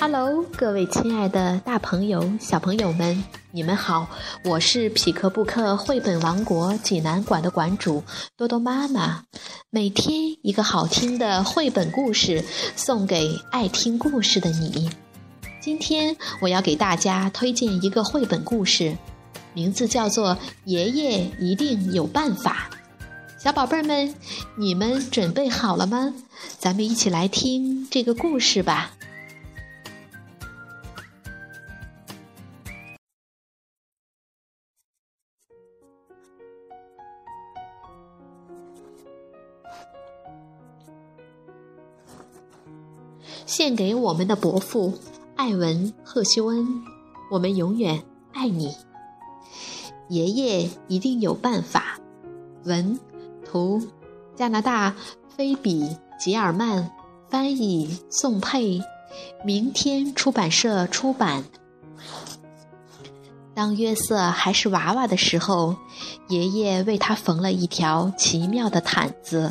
Hello，各位亲爱的大朋友、小朋友们，你们好！我是匹克布克绘本王国济南馆的馆主多多妈妈。每天一个好听的绘本故事，送给爱听故事的你。今天我要给大家推荐一个绘本故事，名字叫做《爷爷一定有办法》。小宝贝们，你们准备好了吗？咱们一起来听这个故事吧。献给我们的伯父艾文·赫修恩，我们永远爱你。爷爷一定有办法。文，图，加拿大菲比·吉尔曼翻译，宋佩，明天出版社出版。当约瑟还是娃娃的时候，爷爷为他缝了一条奇妙的毯子。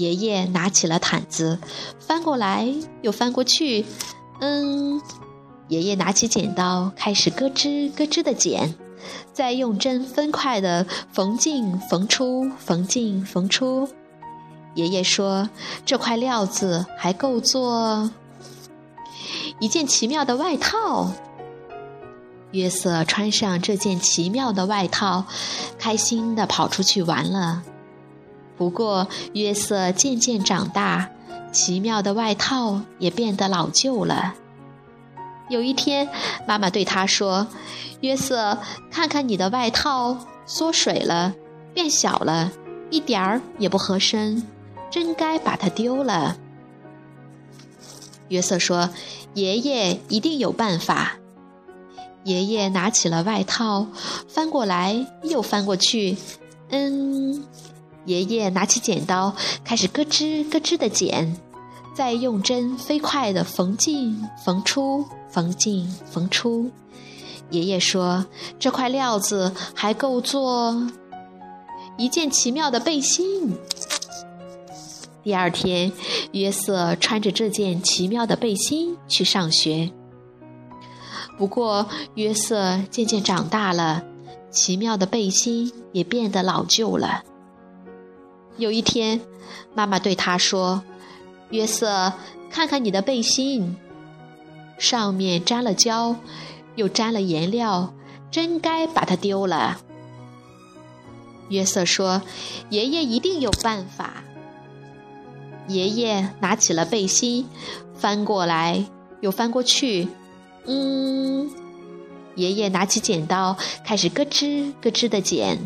爷爷拿起了毯子，翻过来又翻过去。嗯，爷爷拿起剪刀，开始咯吱咯吱的剪，再用针分块的缝进缝出，缝进缝出。爷爷说：“这块料子还够做一件奇妙的外套。”约瑟穿上这件奇妙的外套，开心地跑出去玩了。不过，约瑟渐渐长大，奇妙的外套也变得老旧了。有一天，妈妈对他说：“约瑟，看看你的外套，缩水了，变小了，一点儿也不合身，真该把它丢了。”约瑟说：“爷爷一定有办法。”爷爷拿起了外套，翻过来又翻过去，嗯。爷爷拿起剪刀，开始咯吱咯吱的剪，再用针飞快地缝进缝出，缝进缝出。爷爷说：“这块料子还够做一件奇妙的背心。”第二天，约瑟穿着这件奇妙的背心去上学。不过，约瑟渐渐长大了，奇妙的背心也变得老旧了。有一天，妈妈对他说：“约瑟，看看你的背心，上面沾了胶，又沾了颜料，真该把它丢了。”约瑟说：“爷爷一定有办法。”爷爷拿起了背心，翻过来又翻过去。嗯，爷爷拿起剪刀，开始咯吱咯吱的剪。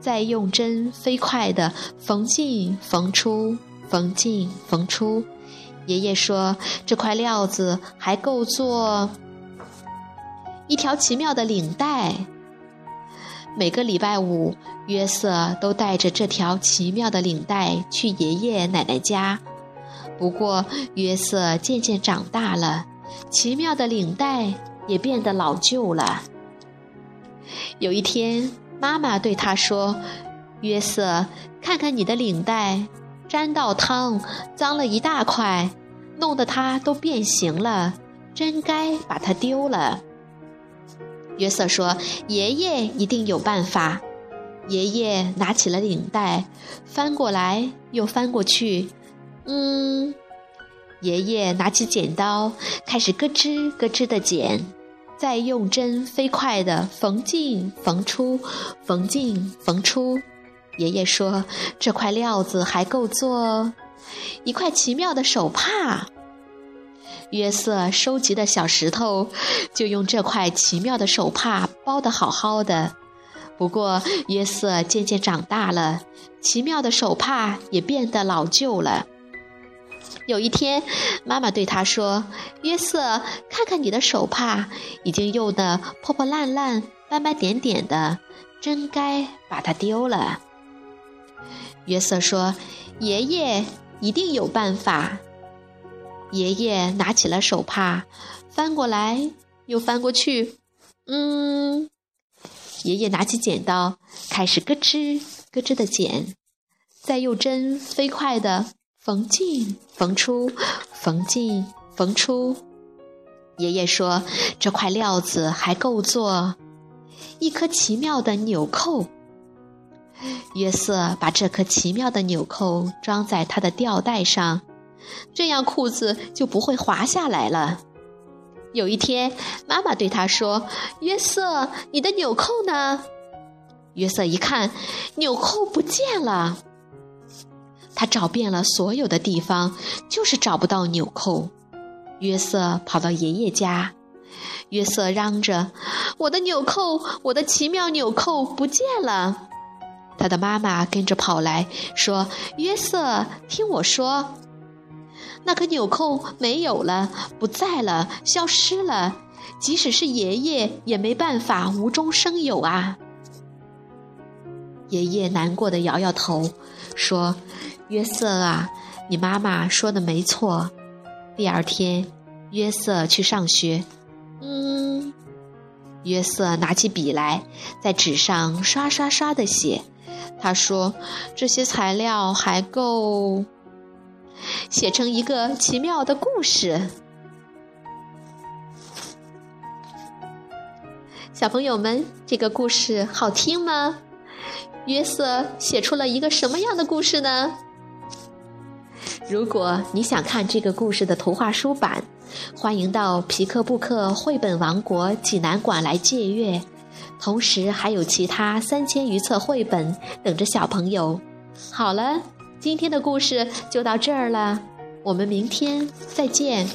再用针飞快地缝进缝出，缝进缝出。爷爷说：“这块料子还够做一条奇妙的领带。”每个礼拜五，约瑟都带着这条奇妙的领带去爷爷奶奶家。不过，约瑟渐渐长大了，奇妙的领带也变得老旧了。有一天。妈妈对他说：“约瑟，看看你的领带，沾到汤，脏了一大块，弄得它都变形了，真该把它丢了。”约瑟说：“爷爷一定有办法。”爷爷拿起了领带，翻过来又翻过去。嗯，爷爷拿起剪刀，开始咯吱咯吱的剪。再用针飞快地缝进缝出，缝进缝出。爷爷说：“这块料子还够做一块奇妙的手帕。”约瑟收集的小石头就用这块奇妙的手帕包得好好的。不过，约瑟渐渐长大了，奇妙的手帕也变得老旧了。有一天，妈妈对他说：“约瑟，看看你的手帕，已经用得破破烂烂、斑斑点点的，真该把它丢了。”约瑟说：“爷爷一定有办法。”爷爷拿起了手帕，翻过来又翻过去。嗯，爷爷拿起剪刀，开始咯吱咯吱的剪，再用针飞快的。缝进缝出，缝进缝出。爷爷说：“这块料子还够做一颗奇妙的纽扣。”约瑟把这颗奇妙的纽扣装在他的吊带上，这样裤子就不会滑下来了。有一天，妈妈对他说：“约瑟，你的纽扣呢？”约瑟一看，纽扣不见了。他找遍了所有的地方，就是找不到纽扣。约瑟跑到爷爷家，约瑟嚷着：“我的纽扣，我的奇妙纽扣不见了！”他的妈妈跟着跑来说：“约瑟，听我说，那颗纽扣没有了，不在了，消失了。即使是爷爷也没办法无中生有啊！”爷爷难过的摇摇头，说。约瑟啊，你妈妈说的没错。第二天，约瑟去上学。嗯，约瑟拿起笔来，在纸上刷刷刷的写。他说：“这些材料还够写成一个奇妙的故事。”小朋友们，这个故事好听吗？约瑟写出了一个什么样的故事呢？如果你想看这个故事的图画书版，欢迎到皮克布克绘本王国济南馆来借阅，同时还有其他三千余册绘本等着小朋友。好了，今天的故事就到这儿了，我们明天再见。